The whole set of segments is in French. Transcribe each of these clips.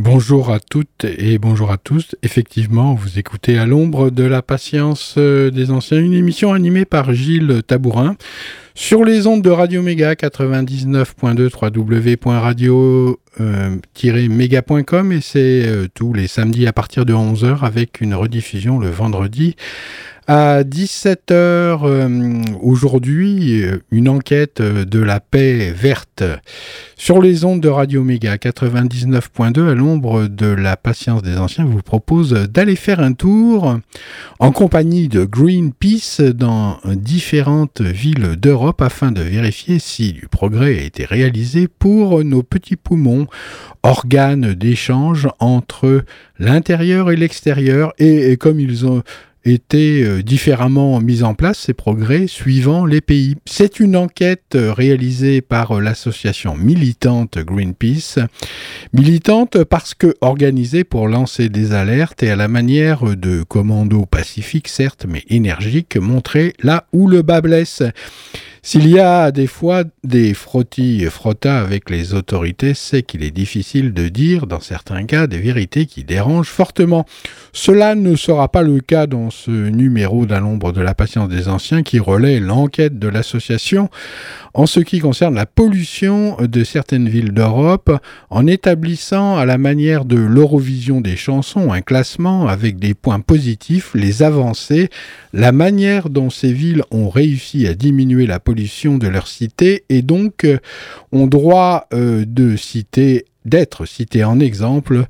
Bonjour à toutes et bonjour à tous. Effectivement, vous écoutez à l'ombre de la patience euh, des anciens, une émission animée par Gilles Tabourin sur les ondes de Radio Méga 99.2 www.radio-méga.com et c'est euh, tous les samedis à partir de 11h avec une rediffusion le vendredi à 17h euh, aujourd'hui, une enquête de la paix verte sur les ondes de Radio Méga 99.2 à l'ombre de la patience des anciens vous propose d'aller faire un tour en compagnie de Greenpeace dans différentes villes d'Europe afin de vérifier si du progrès a été réalisé pour nos petits poumons, organes d'échange entre l'intérieur et l'extérieur. Et, et comme ils ont étaient euh, différemment mis en place, ces progrès, suivant les pays. C'est une enquête euh, réalisée par euh, l'association militante Greenpeace, militante parce que organisée pour lancer des alertes et à la manière de commando pacifique, certes, mais énergique, montrer là où le bas blesse. S'il y a des fois des frottis et frottas avec les autorités, c'est qu'il est difficile de dire, dans certains cas, des vérités qui dérangent fortement. Cela ne sera pas le cas dans ce numéro d'un l'ombre de la patience des anciens qui relaie l'enquête de l'association en ce qui concerne la pollution de certaines villes d'Europe, en établissant à la manière de l'Eurovision des chansons un classement avec des points positifs, les avancées, la manière dont ces villes ont réussi à diminuer la de leur cité et donc euh, ont droit euh, de citer, d'être cités en exemple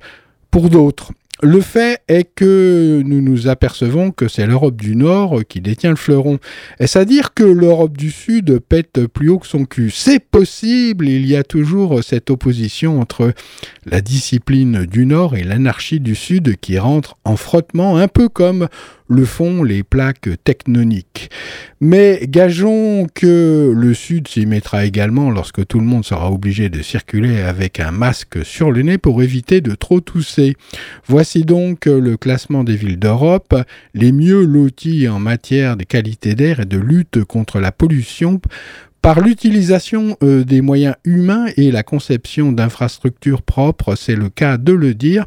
pour d'autres. Le fait est que nous nous apercevons que c'est l'Europe du Nord qui détient le fleuron. Est-ce à dire que l'Europe du Sud pète plus haut que son cul? C'est possible, il y a toujours cette opposition entre la discipline du Nord et l'anarchie du Sud qui rentre en frottement, un peu comme le font les plaques tectoniques. Mais gageons que le Sud s'y mettra également lorsque tout le monde sera obligé de circuler avec un masque sur le nez pour éviter de trop tousser. Voici donc le classement des villes d'Europe, les mieux loties en matière de qualité d'air et de lutte contre la pollution par l'utilisation euh, des moyens humains et la conception d'infrastructures propres, c'est le cas de le dire,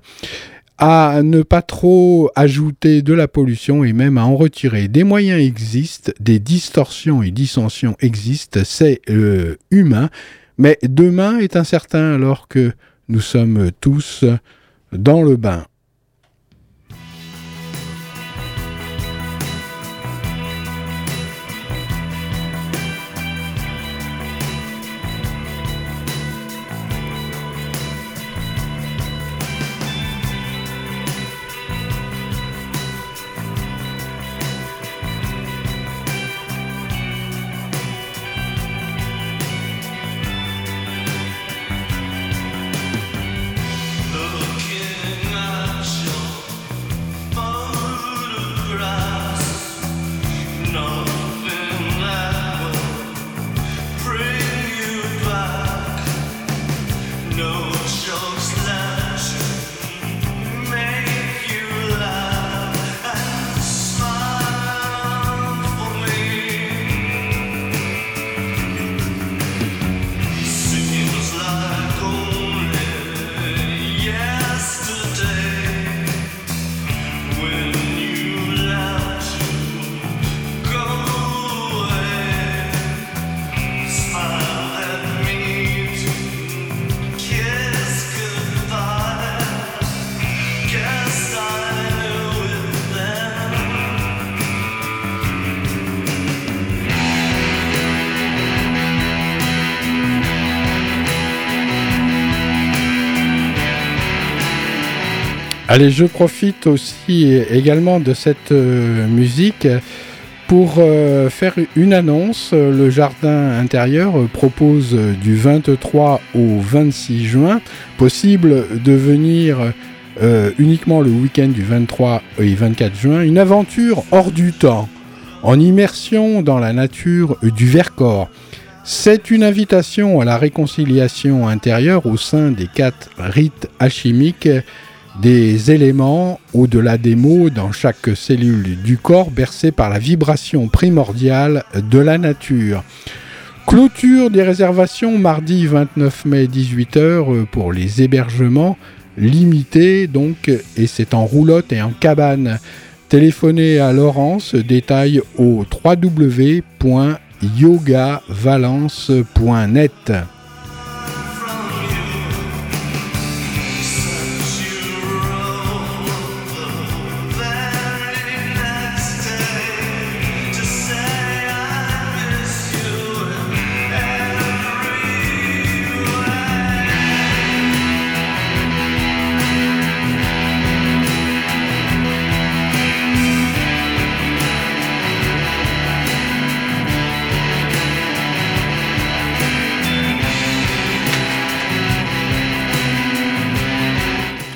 à ne pas trop ajouter de la pollution et même à en retirer. Des moyens existent, des distorsions et dissensions existent, c'est euh, humain, mais demain est incertain alors que nous sommes tous dans le bain. Allez, je profite aussi également de cette euh, musique pour euh, faire une annonce. Le jardin intérieur propose du 23 au 26 juin, possible de venir euh, uniquement le week-end du 23 et 24 juin, une aventure hors du temps, en immersion dans la nature du Vercors. C'est une invitation à la réconciliation intérieure au sein des quatre rites alchimiques des éléments au-delà des mots dans chaque cellule du corps bercée par la vibration primordiale de la nature. Clôture des réservations mardi 29 mai 18h pour les hébergements limités donc et c'est en roulotte et en cabane. Téléphonez à Laurence, détail au www.yogavalence.net.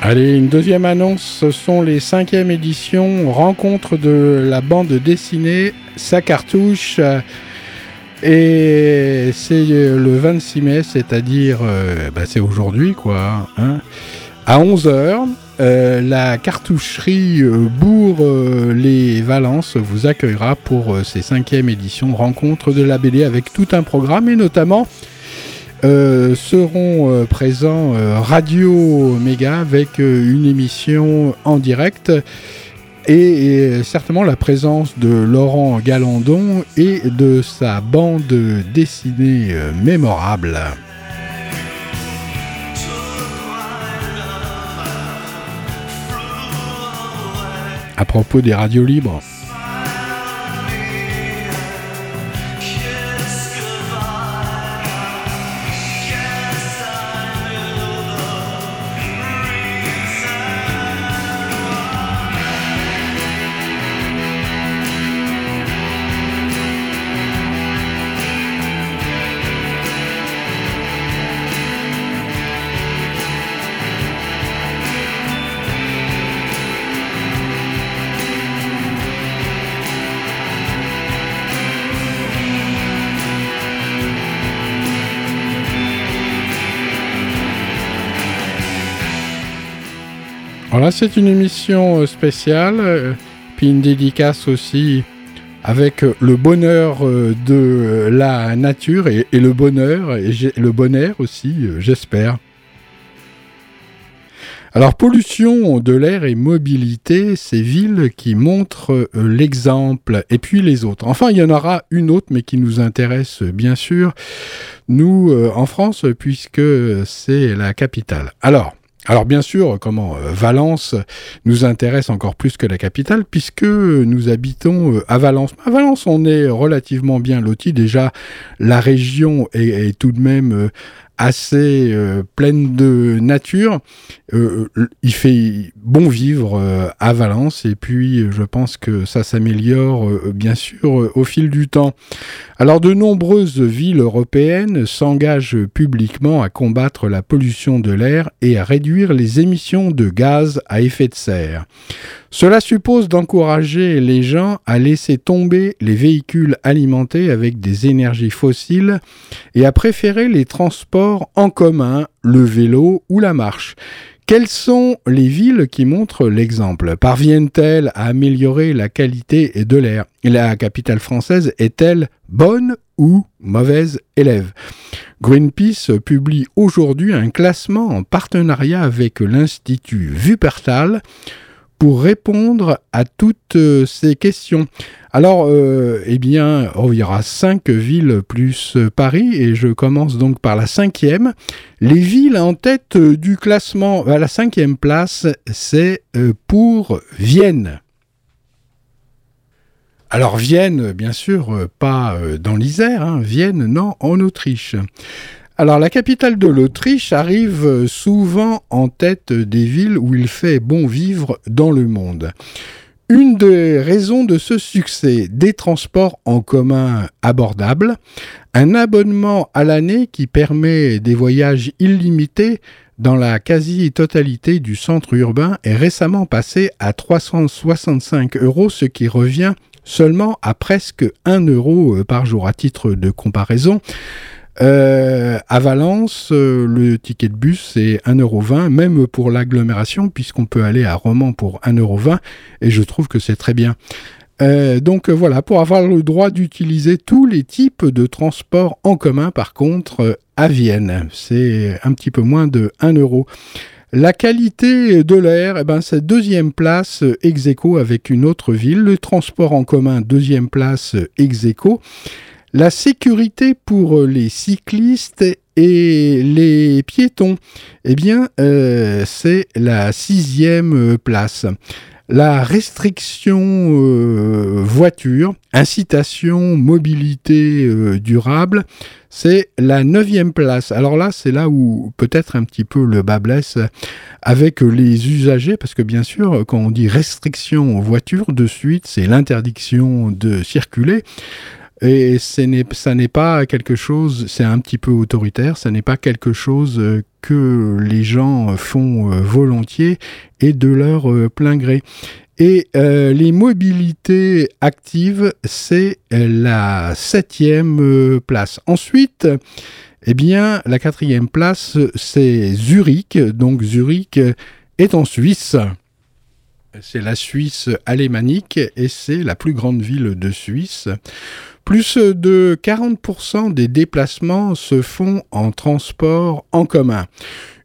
Allez, une deuxième annonce, ce sont les cinquièmes éditions Rencontre de la bande dessinée Sa cartouche. Et c'est le 26 mai, c'est-à-dire, euh, bah, c'est aujourd'hui quoi, hein. à 11h. Euh, la cartoucherie euh, Bourg-les-Valences vous accueillera pour ces cinquièmes éditions Rencontre de la BD avec tout un programme et notamment euh, seront euh, présents euh, Radio Méga avec une émission en direct et, certainement la présence de Laurent Galandon et de sa bande dessinée mémorable. À propos des radios libres. Voilà, c'est une émission euh, spéciale, euh, puis une dédicace aussi avec euh, le bonheur de la nature et, le bonheur, et le bonheur aussi, j'espère. Alors pollution de l'air et mobilité, ces villes qui montrent l'exemple, et puis les autres. Enfin, il y en aura une autre, mais qui nous intéresse bien sûr, nous en France, puisque c'est la capitale. Alors, alors bien sûr, comment euh, Valence nous intéresse encore plus que la capitale puisque nous habitons euh, à Valence. À Valence, on est relativement bien loti. Déjà, la région est, tout de même euh, assez euh, pleine de nature. Euh, il fait bon vivre euh, à Valence et puis je pense que ça s'améliore bien sûr au fil du temps. Alors de nombreuses villes européennes s'engagent publiquement à combattre la pollution de l'air et à réduire les émissions de gaz à effet de serre. Cela suppose d'encourager les gens à laisser tomber les véhicules alimentés avec des énergies fossiles et à préférer les transports en commun, le vélo ou la marche. Quelles sont les villes qui montrent l'exemple? Parviennent-elles à améliorer la qualité de l'air? La capitale française est-elle bonne ou mauvaise élève? Greenpeace publie aujourd'hui un classement en partenariat avec l'Institut Wuppertal pour répondre à toutes euh, ces questions. Alors, euh, eh bien, oh, il y aura cinq villes plus euh, Paris, et je commence donc par la cinquième. Les villes en tête du classement, à la cinquième place, c'est pour Vienne. Alors Vienne, bien sûr, pas dans l'Isère, hein. Vienne, non, en Autriche. Alors la capitale de l'Autriche arrive souvent en tête des villes où il fait bon vivre dans le monde. Une des raisons de ce succès, des transports en commun abordables, un abonnement à l'année qui permet des voyages illimités dans la quasi-totalité du centre urbain est récemment passé à 365 euros, ce qui revient seulement à presque 1 euro par jour. À titre de comparaison, euh, à Valence, euh, le ticket de bus c'est 1,20€, même pour l'agglomération, puisqu'on peut aller à Romans pour 1,20€, et je trouve que c'est très bien. Euh, donc voilà, pour avoir le droit d'utiliser tous les types de transports en commun, par contre, à Vienne, c'est un petit peu moins de 1 euro. La qualité de l'air, eh ben, c'est deuxième place ex avec une autre ville. Le transport en commun, deuxième place ex la sécurité pour euh, les cyclistes et les piétons, eh bien, euh, c'est la sixième euh, place. La restriction voiture, incitation mobilité durable, c'est la neuvième place. Alors là, c'est là où peut-être un petit peu le bas blesse avec les usagers, parce que bien sûr, quand on dit restriction voiture, de suite, c'est l'interdiction de circuler. Et ça n'est pas quelque chose, c'est un petit peu autoritaire, ça n'est pas quelque chose euh, que les gens font euh, volontiers et de leur euh, plein gré. Et les mobilités actives, c'est la septième place. Ensuite, eh bien, la quatrième place, c'est Zurich. Donc Zurich est en Suisse. C'est la Suisse alémanique et c'est la plus grande ville de Suisse. Plus de 40% des déplacements se font en transport en commun.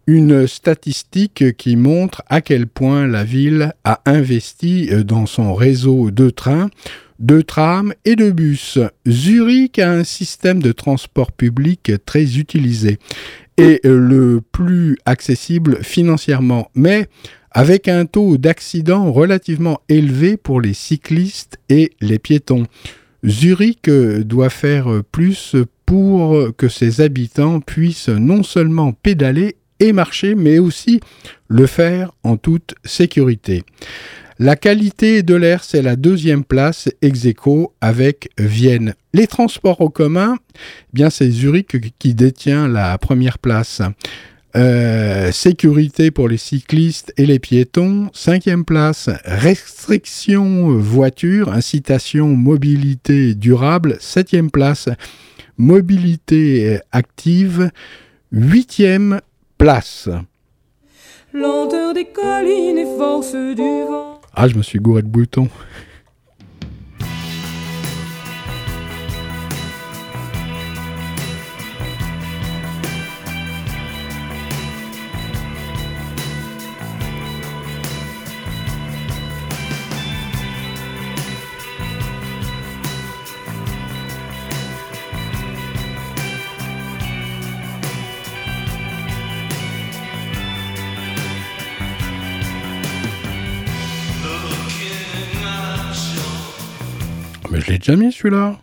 Une statistique qui montre à quel point la ville a investi dans son réseau de trains, de trams et de bus. Zurich a un système de transport public très utilisé et le plus accessible financièrement, mais avec un taux d'accident relativement élevé pour les cyclistes et les piétons. Zurich euh, doit faire plus pour que ses habitants puissent non seulement pédaler et marcher, mais aussi le faire en toute sécurité. La qualité de l'air, c'est la deuxième place ex aequo avec Vienne. Les transports en commun, eh bien c'est Zurich qui détient la première place. Euh, sécurité pour les cyclistes et les piétons. Cinquième place, restriction voiture, incitation mobilité durable. Septième place, mobilité active. Huitième place. Lenteur des collines et force du vent. Ah, je me suis gouré de boutons. Je l'ai déjà mis celui-là.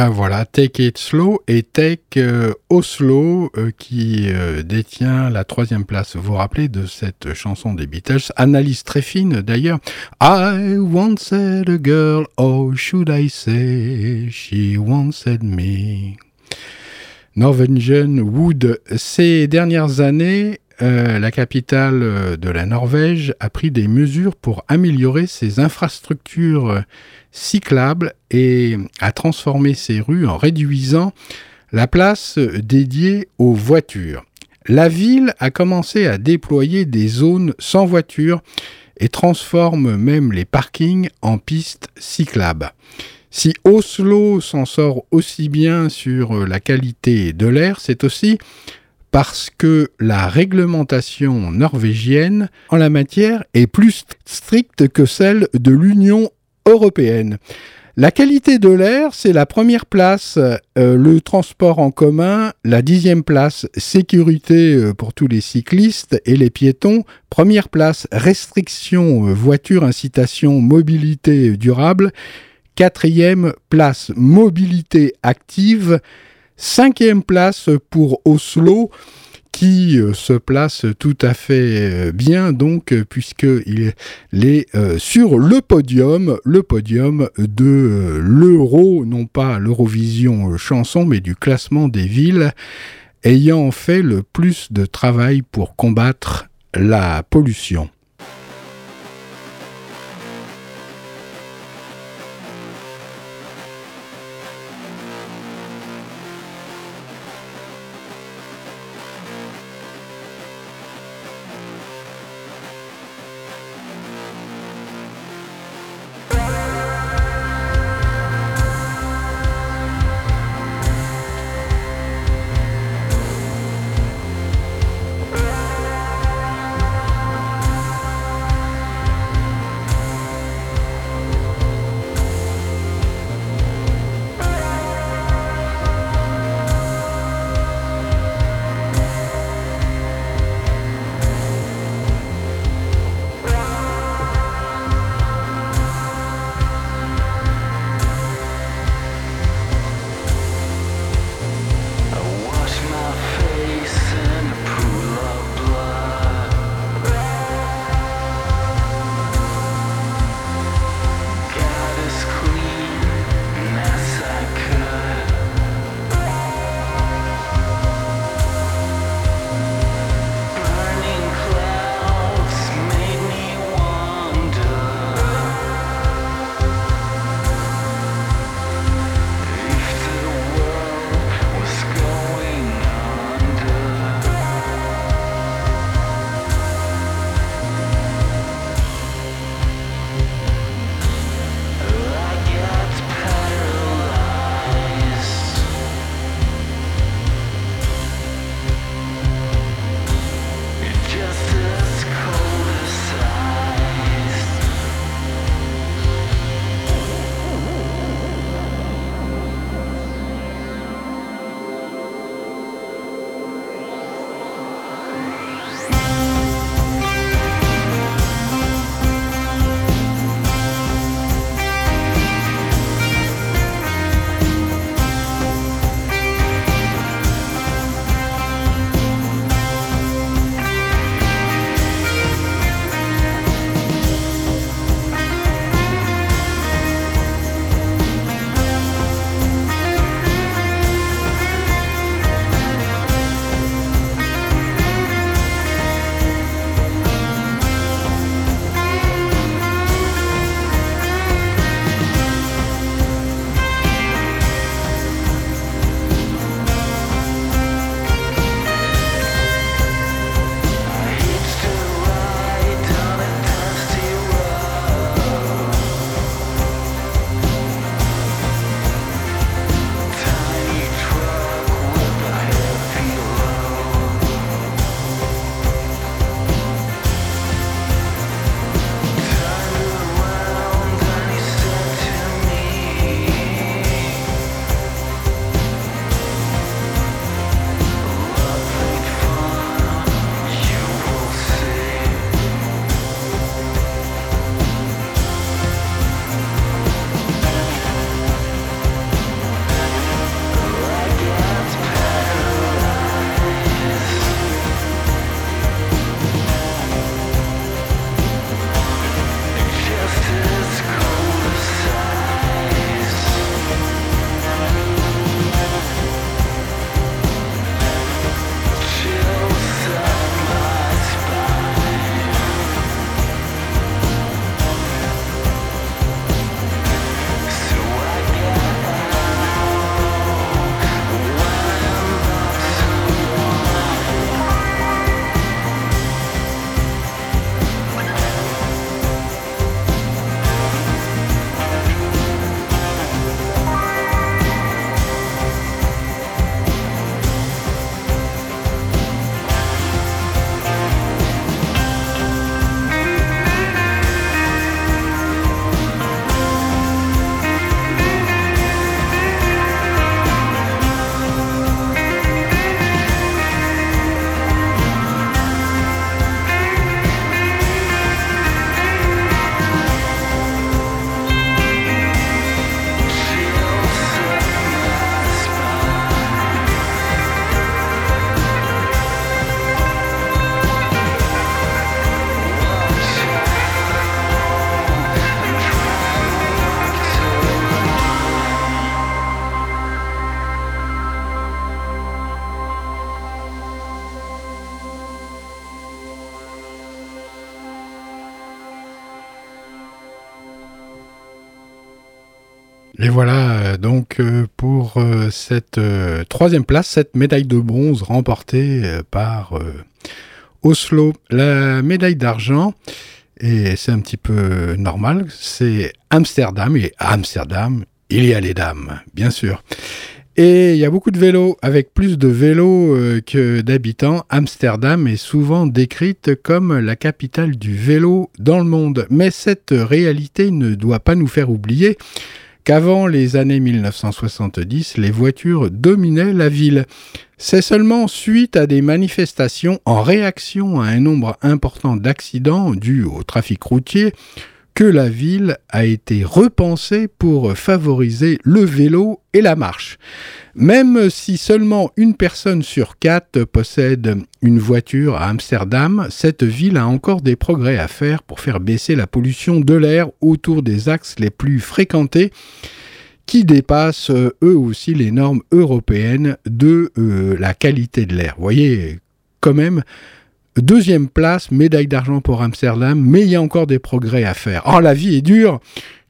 Ben voilà, Take It Slow et Take euh, Oslo euh, qui euh, détient la troisième place. Vous vous rappelez de cette chanson des Beatles Analyse très fine d'ailleurs? I wanted a girl, oh should I say, she wanted me? Norwegian Wood. Ces dernières années, la capitale de la Norvège a pris des mesures pour améliorer ses infrastructures cyclable et a transformé ses rues en réduisant la place dédiée aux voitures. La ville a commencé à déployer des zones sans voitures et transforme même les parkings en pistes cyclables. Si Oslo s'en sort aussi bien sur la qualité de l'air, c'est aussi parce que la réglementation norvégienne en la matière est plus stricte que celle de l'Union européenne. La qualité de l'air, c'est la première place, euh, le transport en commun, la dixième place, sécurité euh, pour tous les cyclistes et les piétons, première place, restriction, euh, voiture, incitation, mobilité durable, quatrième place, mobilité active, cinquième place pour Oslo, qui euh, se place tout à fait euh, bien donc euh, puisqu'il est sur le podium, le podium de l'Euro, non pas l'Eurovision chanson, mais du classement des villes ayant fait le plus de travail pour combattre la pollution. Pour cette troisième place, cette médaille de bronze remportée par Oslo. La médaille d'argent, et c'est un petit peu normal, c'est Amsterdam. Et à Amsterdam, il y a les dames, bien sûr. Et il y a beaucoup de vélos. Avec plus de vélos euh, que d'habitants, Amsterdam est souvent décrite comme la capitale du vélo dans le monde. Mais cette réalité ne doit pas nous faire oublier qu'avant les années 1970, les voitures dominaient la ville. C'est seulement suite à des manifestations en réaction à un nombre important d'accidents dus au trafic routier que la ville a été repensée pour favoriser le vélo et la marche. Même si seulement une personne sur quatre possède une voiture à Amsterdam, cette ville a encore des progrès à faire pour faire baisser la pollution de l'air autour des axes les plus fréquentés qui dépassent eux aussi les normes européennes de euh, la qualité de l'air. Vous voyez, quand même, Deuxième place, médaille d'argent pour Amsterdam, mais il y a encore des progrès à faire. Oh, la vie est dure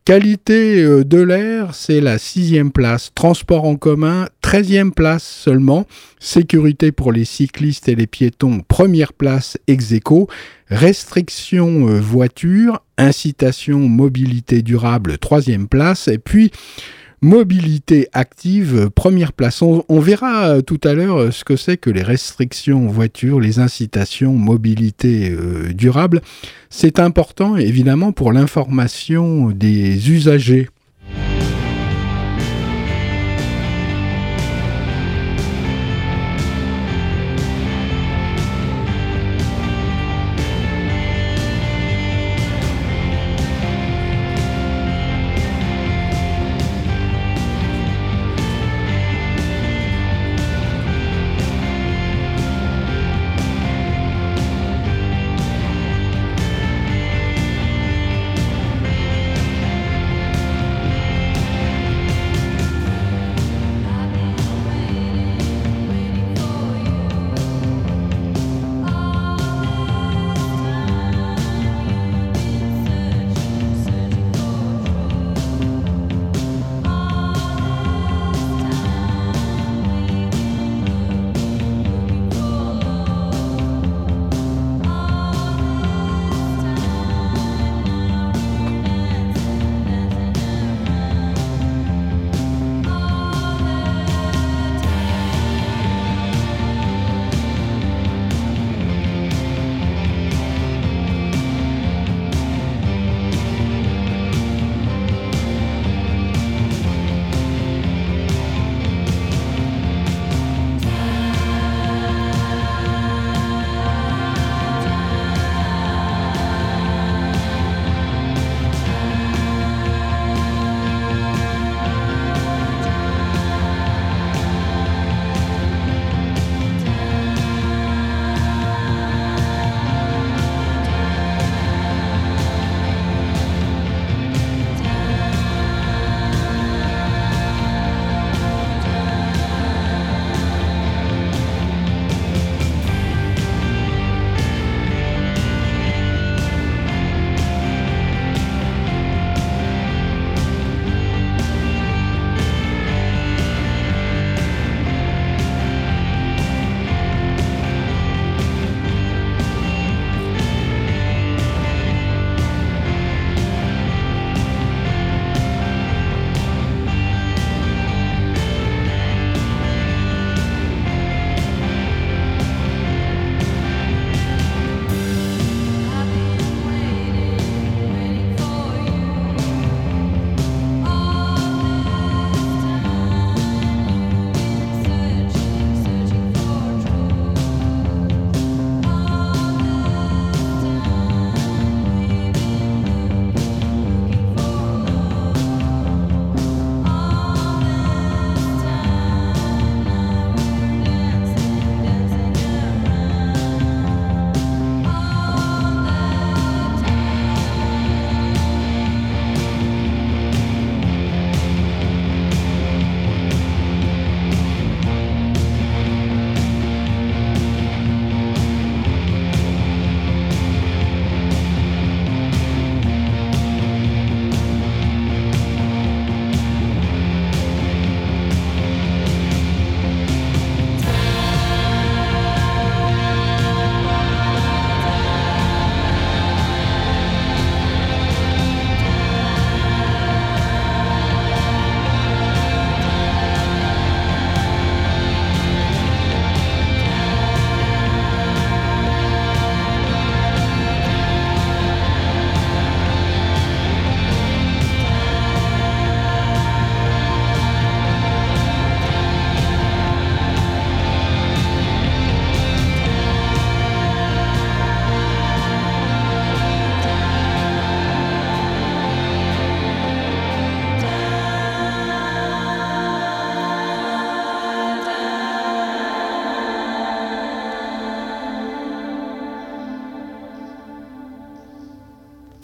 Qualité euh, de l'air, c'est la sixième place. Transport en commun, treizième place seulement. Sécurité pour les cyclistes et les piétons, première place ex aequo. Restriction euh, voiture, incitation mobilité durable, troisième place. Et puis, Mobilité active, première place. On, verra euh, tout à l'heure euh, ce que c'est que les restrictions voitures, les incitations mobilité euh, durable. C'est important évidemment pour l'information des usagers.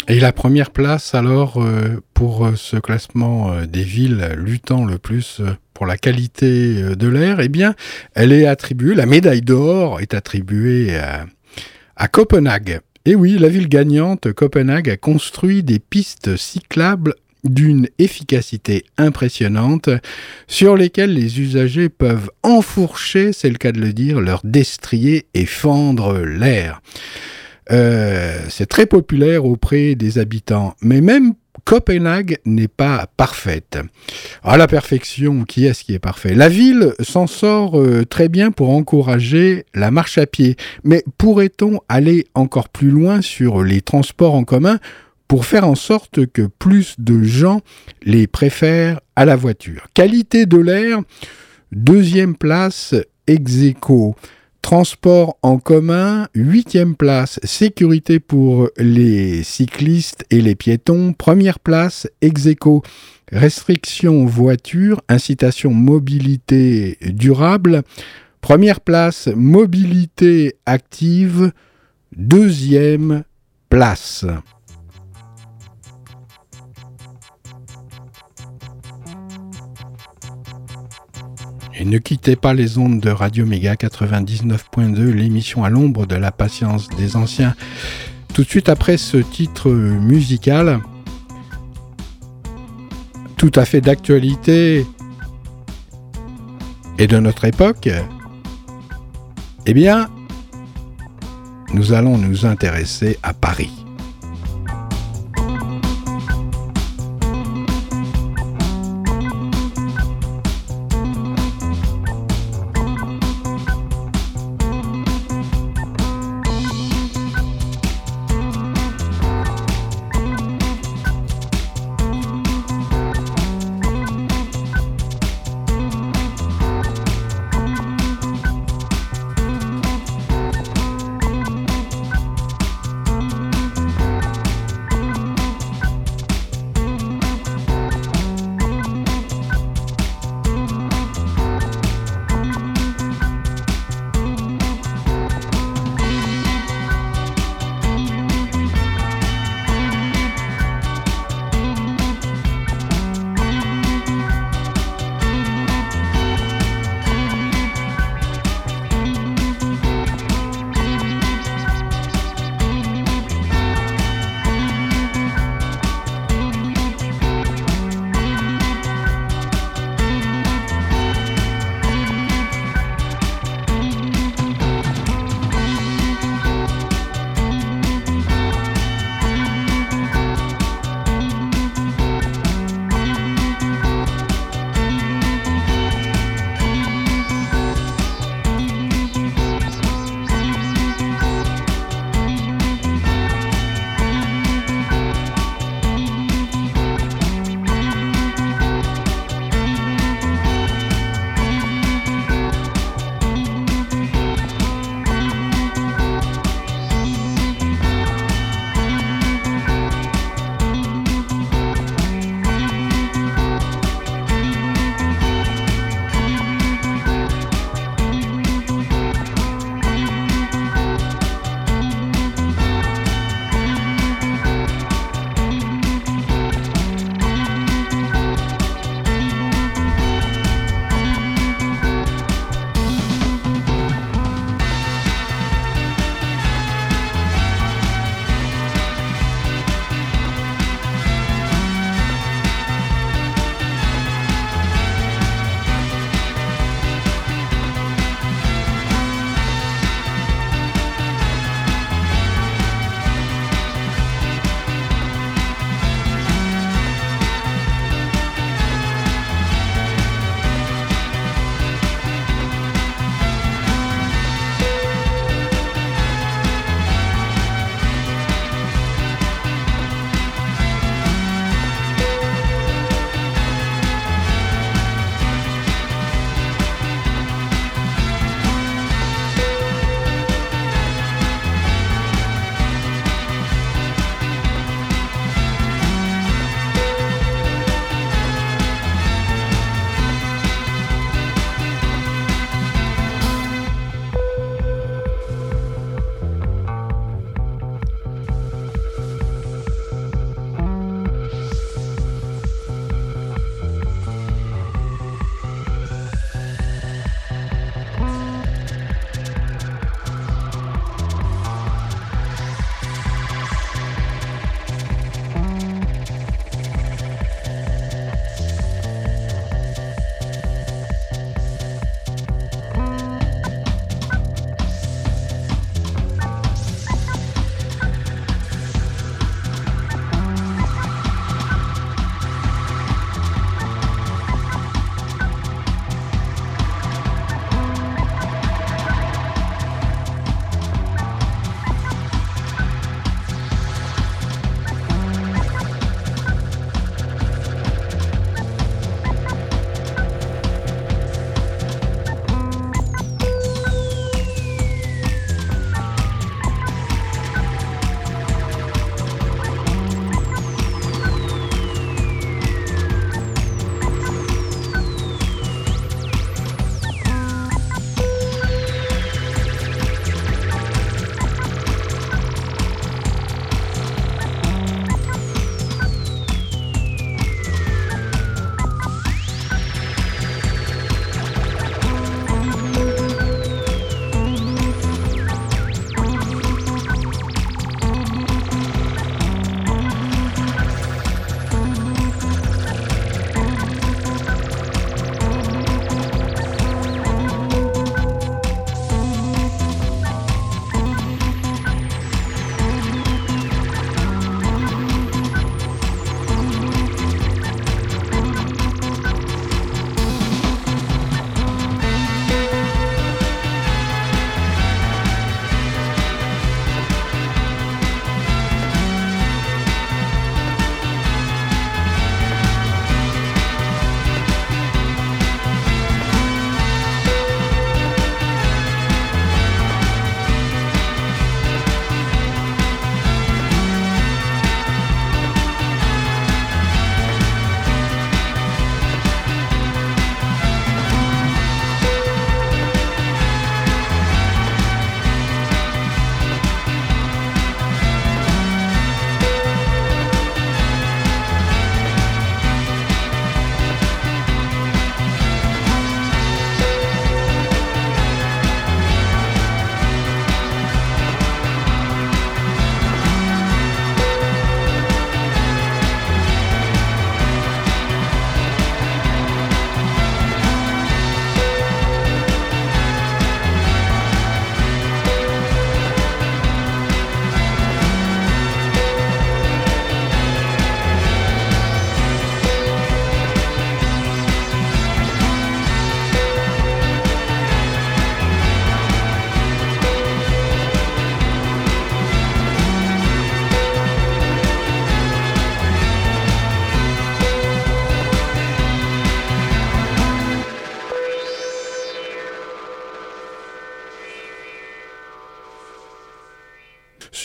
Et la première place alors euh, pour ce classement des villes luttant le plus pour la qualité de l'air, eh bien, elle est attribuée, la médaille d'or est attribuée à, à Copenhague. Et oui, la ville gagnante, Copenhague, a construit des pistes cyclables d'une efficacité impressionnante sur lesquelles les usagers peuvent enfourcher, c'est le cas de le dire, leur destrier et fendre l'air. Euh, c'est très populaire auprès des habitants, mais même Copenhague n'est pas parfaite. À la perfection, qui est-ce qui est parfait? La ville s'en sort euh, très bien pour encourager la marche à pied, mais pourrait-on aller encore plus loin sur les transports en commun pour faire en sorte que plus de gens les préfèrent à la voiture? Qualité de l'air, deuxième place, ex Transport en commun, huitième place, sécurité pour les cyclistes et les piétons, première place, ex Restriction voiture, incitation mobilité durable, première place, mobilité active, deuxième place. Et ne quittez pas les ondes de Radio Méga 99.2, l'émission à l'ombre de la patience des anciens. Tout de suite après ce titre musical, tout à fait d'actualité et de notre époque, eh bien, nous allons nous intéresser à Paris.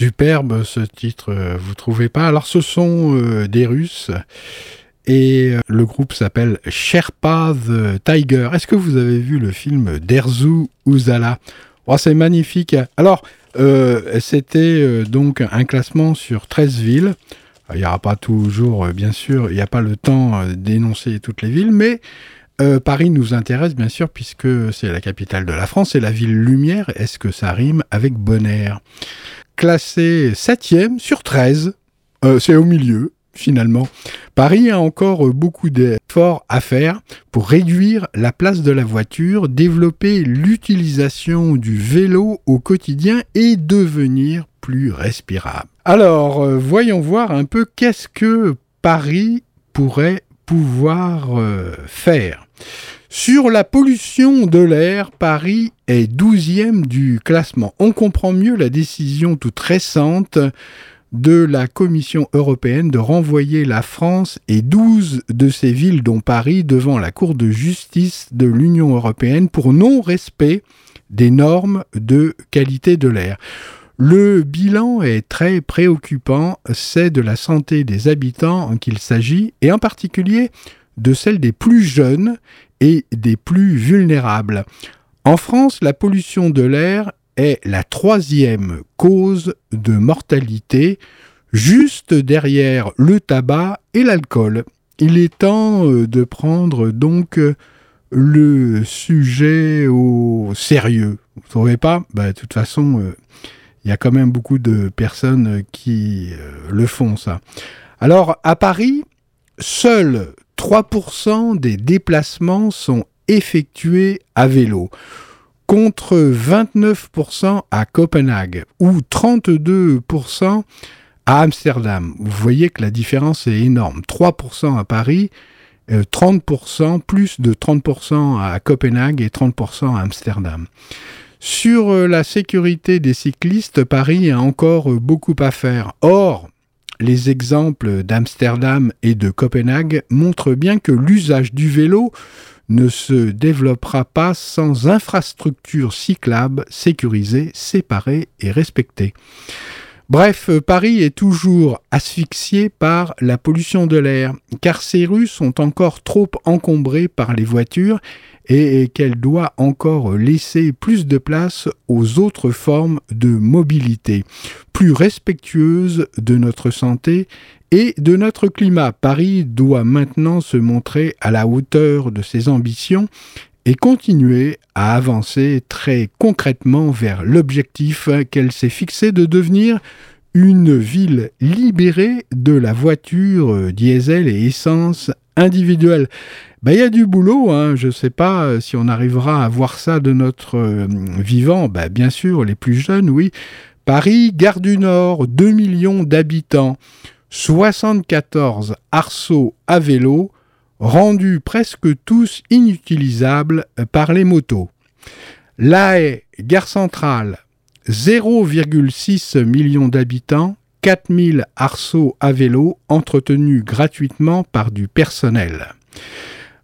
Superbe ce titre, vous trouvez pas? Alors ce sont des Russes et le groupe s'appelle Sherpa the Tiger. Est-ce que vous avez vu le film d'Erzu Uzala? Oh, C'est magnifique. Alors, c'était donc un classement sur 13 villes. Il n'y aura pas toujours, bien sûr, il n'y a pas le temps d'énoncer toutes les villes, mais euh, Paris nous intéresse bien sûr puisque c'est la capitale de la France et la ville lumière. Est-ce que ça rime avec Bonheur Classé 7e sur 13, euh, c'est au milieu finalement. Paris a encore beaucoup d'efforts à faire pour réduire la place de la voiture, développer l'utilisation du vélo au quotidien et devenir plus respirable. Alors, euh, voyons voir un peu qu'est-ce que Paris pourrait pouvoir faire. Sur la pollution de l'air, Paris est 12e du classement. On comprend mieux la décision toute récente de la Commission européenne de renvoyer la France et 12 de ses villes, dont Paris, devant la Cour de justice de l'Union européenne pour non-respect des normes de qualité de l'air. Le bilan est très préoccupant, c'est de la santé des habitants qu'il s'agit, et en particulier de celle des plus jeunes et des plus vulnérables. En France, la pollution de l'air est la troisième cause de mortalité, juste derrière le tabac et l'alcool. Il est temps euh, de prendre donc le sujet au sérieux. Vous ne trouvez pas? Bah, De toute façon, euh, il y a quand même beaucoup de personnes qui euh, le font, ça. Alors, à Paris, seuls 3% des déplacements sont effectués à vélo, contre 29% à Copenhague ou 32% à Amsterdam. Vous voyez que la différence est énorme. 3% à Paris, 30%, euh, plus de 30% à Copenhague et 30% à Amsterdam. Sur euh, la sécurité des cyclistes, Paris a encore beaucoup à faire. Or, les exemples d'Amsterdam et de Copenhague montrent bien que l'usage du vélo ne se développera pas sans infrastructures cyclables sécurisées, séparées et respectées. Bref, Paris est toujours asphyxié par la pollution de l'air, car ces rues sont encore trop encombrées par les voitures et qu'elle doit encore laisser plus de place aux autres formes de mobilité, plus respectueuses de notre santé et de notre climat. Paris doit maintenant se montrer à la hauteur de ses ambitions et continuer à avancer très concrètement vers l'objectif qu'elle s'est fixé de devenir une ville libérée de la voiture diesel et essence individuelle. Ben, il y a du boulot, hein. je ne sais pas euh, si on arrivera à voir ça de notre euh, vivant. Ben, bien sûr, les plus jeunes, oui. Paris, Gare du Nord, 2 millions d'habitants, 74 arceaux à vélo, rendus presque tous inutilisables par les motos. La Haye, Gare Centrale, 0,6 millions d'habitants, 4000 arceaux à vélo entretenus gratuitement par du personnel.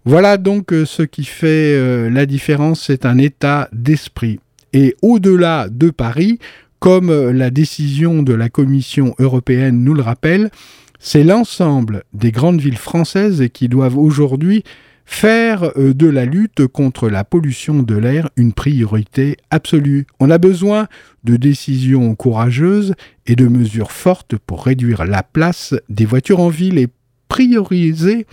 Voilà donc euh, ce qui fait euh, la différence, c'est un état d'esprit. Et au-delà de Paris, comme euh, la décision de la Commission européenne nous le rappelle, c'est l'ensemble des grandes villes françaises qui doivent aujourd'hui faire de la lutte contre la pollution de l'air une priorité absolue. On a besoin de décisions courageuses et de mesures fortes pour réduire la place des voitures en ville et prioriser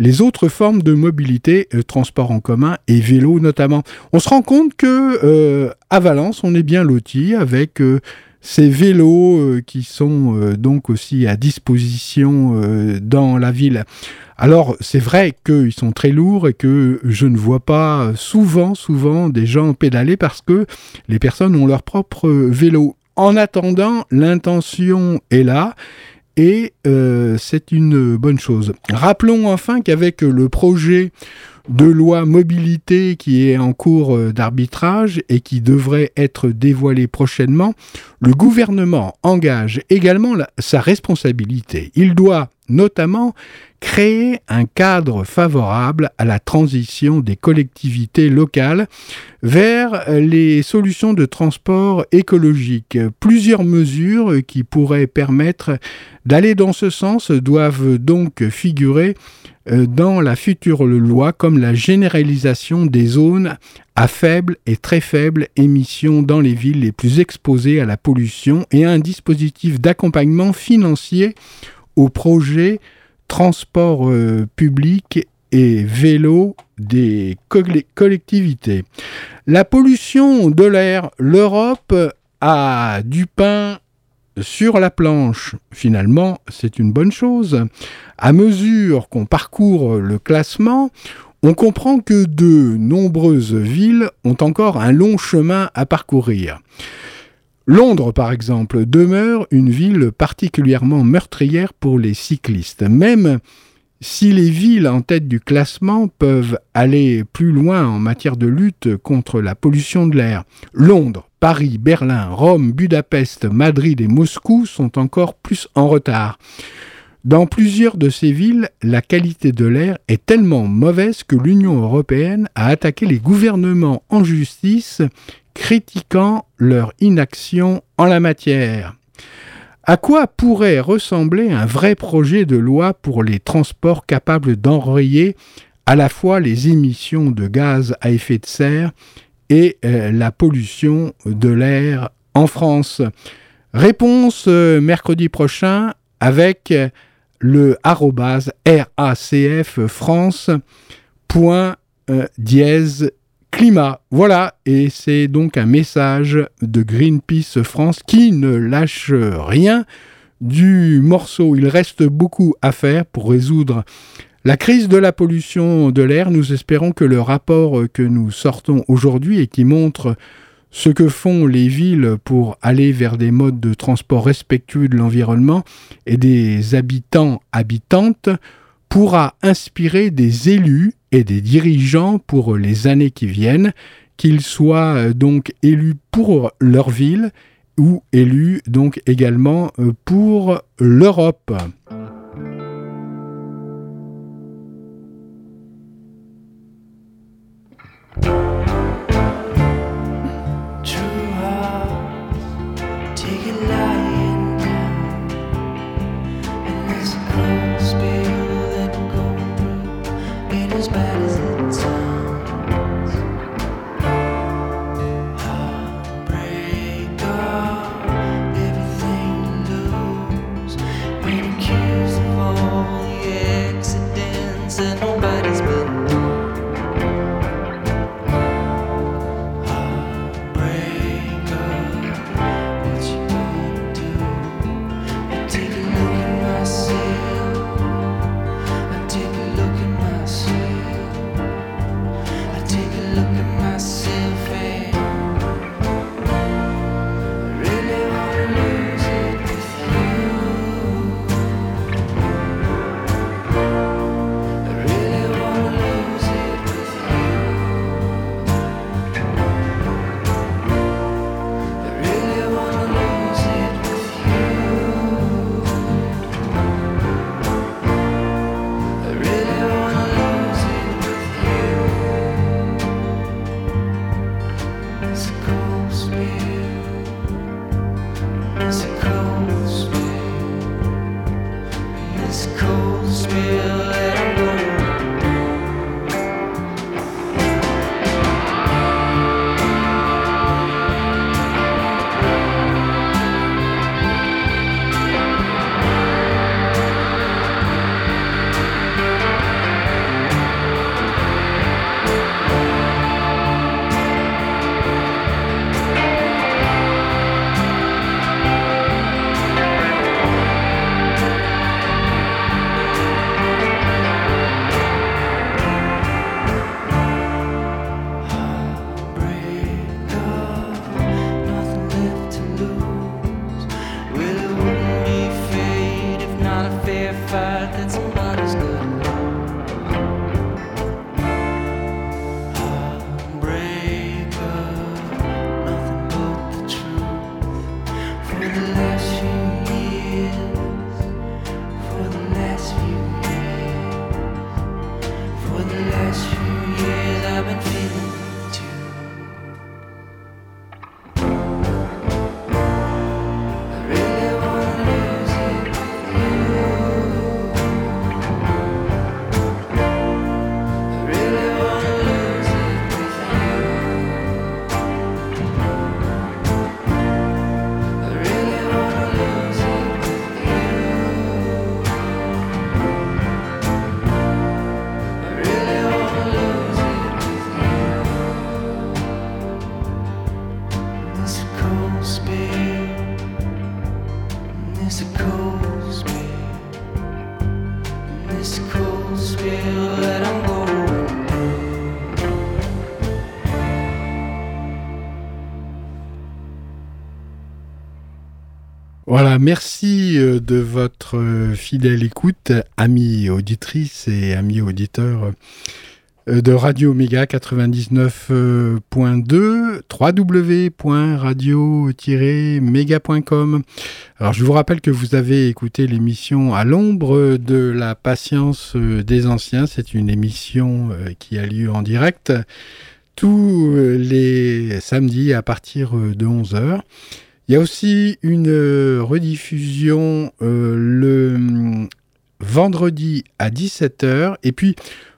les autres formes de mobilité, euh, transport en commun et vélo notamment. On se rend compte que euh, Valence, on est bien loti avec euh, ces vélos qui sont donc aussi à disposition dans la ville. Alors c'est vrai qu'ils sont très lourds et que je ne vois pas souvent, souvent des gens pédaler parce que les personnes ont leur propre vélo. En attendant, l'intention est là et euh, c'est une bonne chose. Rappelons enfin qu'avec le projet de loi mobilité qui est en cours euh, d'arbitrage et qui devrait être dévoilé prochainement, le gouvernement engage également sa responsabilité. Il doit notamment créer un cadre favorable à la transition des collectivités locales vers les solutions de transport écologique. Plusieurs mesures qui pourraient permettre d'aller dans ce sens doivent donc figurer euh, dans la future loi comme la généralisation des zones à faible et très faible émissions dans les villes les plus exposées à la pollution et un dispositif d'accompagnement financier aux projets transport euh, public et vélo des collectivités. La pollution de l'air, l'Europe a du pain sur la planche. Finalement, c'est une bonne chose. À mesure qu'on parcourt le classement, on comprend que de nombreuses villes ont encore un long chemin à parcourir. Londres, par exemple, demeure une ville particulièrement meurtrière pour les cyclistes. Même si les villes en tête du classement peuvent aller plus loin en matière de lutte contre la pollution de l'air, Londres, Paris, Berlin, Rome, Budapest, Madrid et Moscou sont encore plus en retard. Dans plusieurs de ces villes, la qualité de l'air est tellement mauvaise que l'Union européenne a attaqué les gouvernements en justice, critiquant leur inaction en la matière. À quoi pourrait ressembler un vrai projet de loi pour les transports capables d'enrayer à la fois les émissions de gaz à effet de serre et euh, la pollution de l'air en France? Réponse euh, mercredi prochain avec le arrobase racf France euh, dièse climat. Voilà, et c'est donc un message de Greenpeace France qui ne lâche rien du morceau. Il reste beaucoup à faire pour résoudre la crise de la pollution de l'air. Nous espérons que le rapport que nous sortons aujourd'hui et qui montre ce que font les villes pour aller vers des modes de transport respectueux de l'environnement et des habitants habitantes pourra inspirer des élus et des dirigeants pour les années qui viennent, qu'ils soient euh, donc élus pour leur ville ou élus donc également euh, pour l'Europe. Merci euh, de votre euh, fidèle écoute, amis auditrices et amis auditeurs euh, de Radio Méga 99.2, www.radio-méga.com. Alors je vous rappelle que vous avez écouté l'émission À l'ombre de la patience des anciens. C'est une émission qui a lieu en direct tous les samedis à partir de 11h. Il y a aussi une euh, rediffusion euh, le mm, vendredi à 17h. Et puis,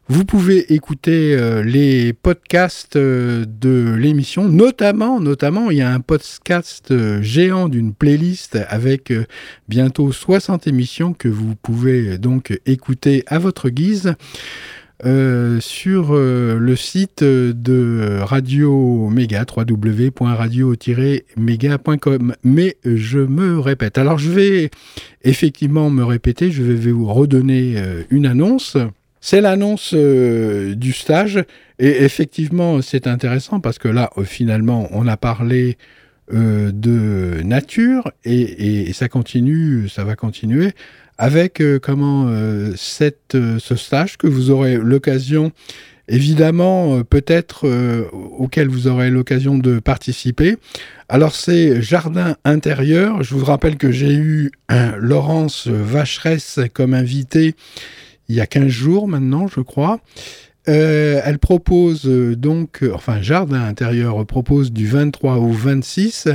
vous pouvez écouter euh, les podcasts de l'émission, notamment, notamment, il y a un podcast géant d'une playlist avec bientôt 60 émissions que vous pouvez donc écouter à votre guise. Euh, sur euh, le site de Radio Méga, www.radio-méga.com. Mais je me répète. Alors je vais effectivement me répéter, je vais vous redonner euh, une annonce. C'est l'annonce du stage. Et effectivement, c'est intéressant parce que là, finalement, on a parlé de nature et, et, ça continue, ça va continuer avec euh, comment euh, cette, euh, ce stage que vous aurez l'occasion, évidemment, peut-être auquel vous aurez l'occasion de participer. Alors c'est jardin intérieur. Je vous rappelle que j'ai eu Laurence Vacheresse comme invitée il y a 15 jours maintenant, je crois. Euh, elle propose euh, donc, euh, enfin Jardin Intérieur propose du 23 au 26,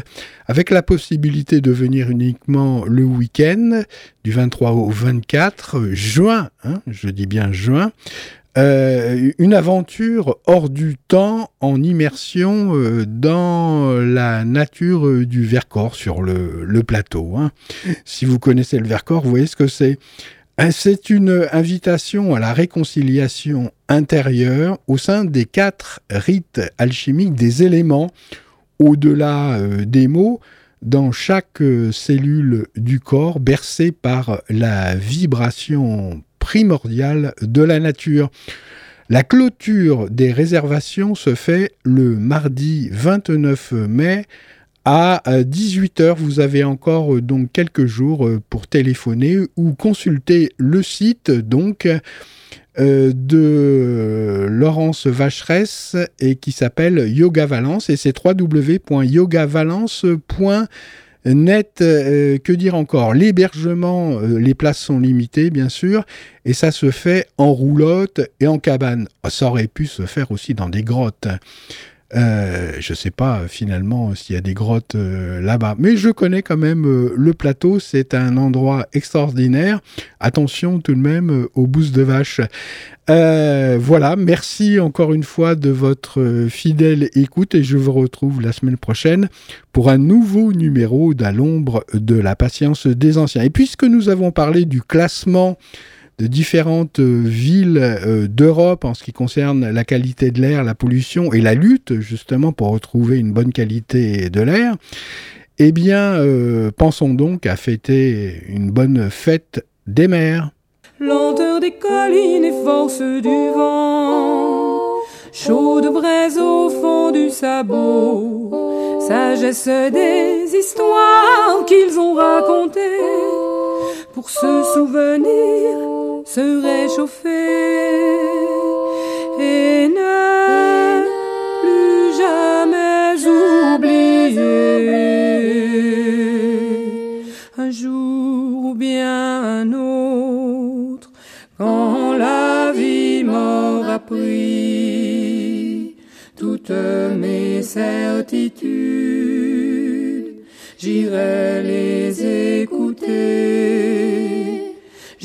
avec la possibilité de venir uniquement le week-end, du 23 au 24 juin, hein, je dis bien juin, une aventure hors du temps en immersion dans la nature du Vercors sur le, plateau. Hein. Si vous connaissez le Vercors, vous voyez ce que c'est. Euh, c'est une invitation à la réconciliation intérieure au sein des quatre rites alchimiques des éléments, au-delà euh, des mots, dans chaque euh, cellule du corps bercée par la vibration primordiale de la nature. La clôture des réservations se fait le mardi 29 mai à 18h, vous avez encore euh, donc quelques jours euh, pour téléphoner ou consulter le site donc euh, de Laurence Vacheresse et qui s'appelle Yoga Valence et c'est www.yogavalence.net. que dire encore? L'hébergement, les places sont limitées bien sûr, et ça se fait en roulotte et en cabane. Ça aurait pu se faire aussi dans des grottes. Euh, je ne sais pas finalement s'il y a des grottes euh, là-bas, mais je connais quand même euh, le plateau. C'est un endroit extraordinaire. Attention tout de même aux bousses de vache. voilà, merci encore une fois de votre fidèle écoute et je vous retrouve la semaine prochaine pour un nouveau numéro d'À l'ombre de la patience des anciens. Et puisque nous avons parlé du classement de différentes euh, villes euh, d'Europe en ce qui concerne la qualité de l'air, la pollution et la lutte justement pour retrouver une bonne qualité de l'air, eh bien, euh, pensons donc à fêter une bonne fête des mers. Lenteur des collines et force du vent, chaude braise au fond du sabot, sagesse des histoires qu'ils ont racontées. Pour se souvenir se réchauffer et ne plus jamais oublier un jour ou bien un autre quand la vie m'aura pris. Toutes mes certitudes j'irai les écouter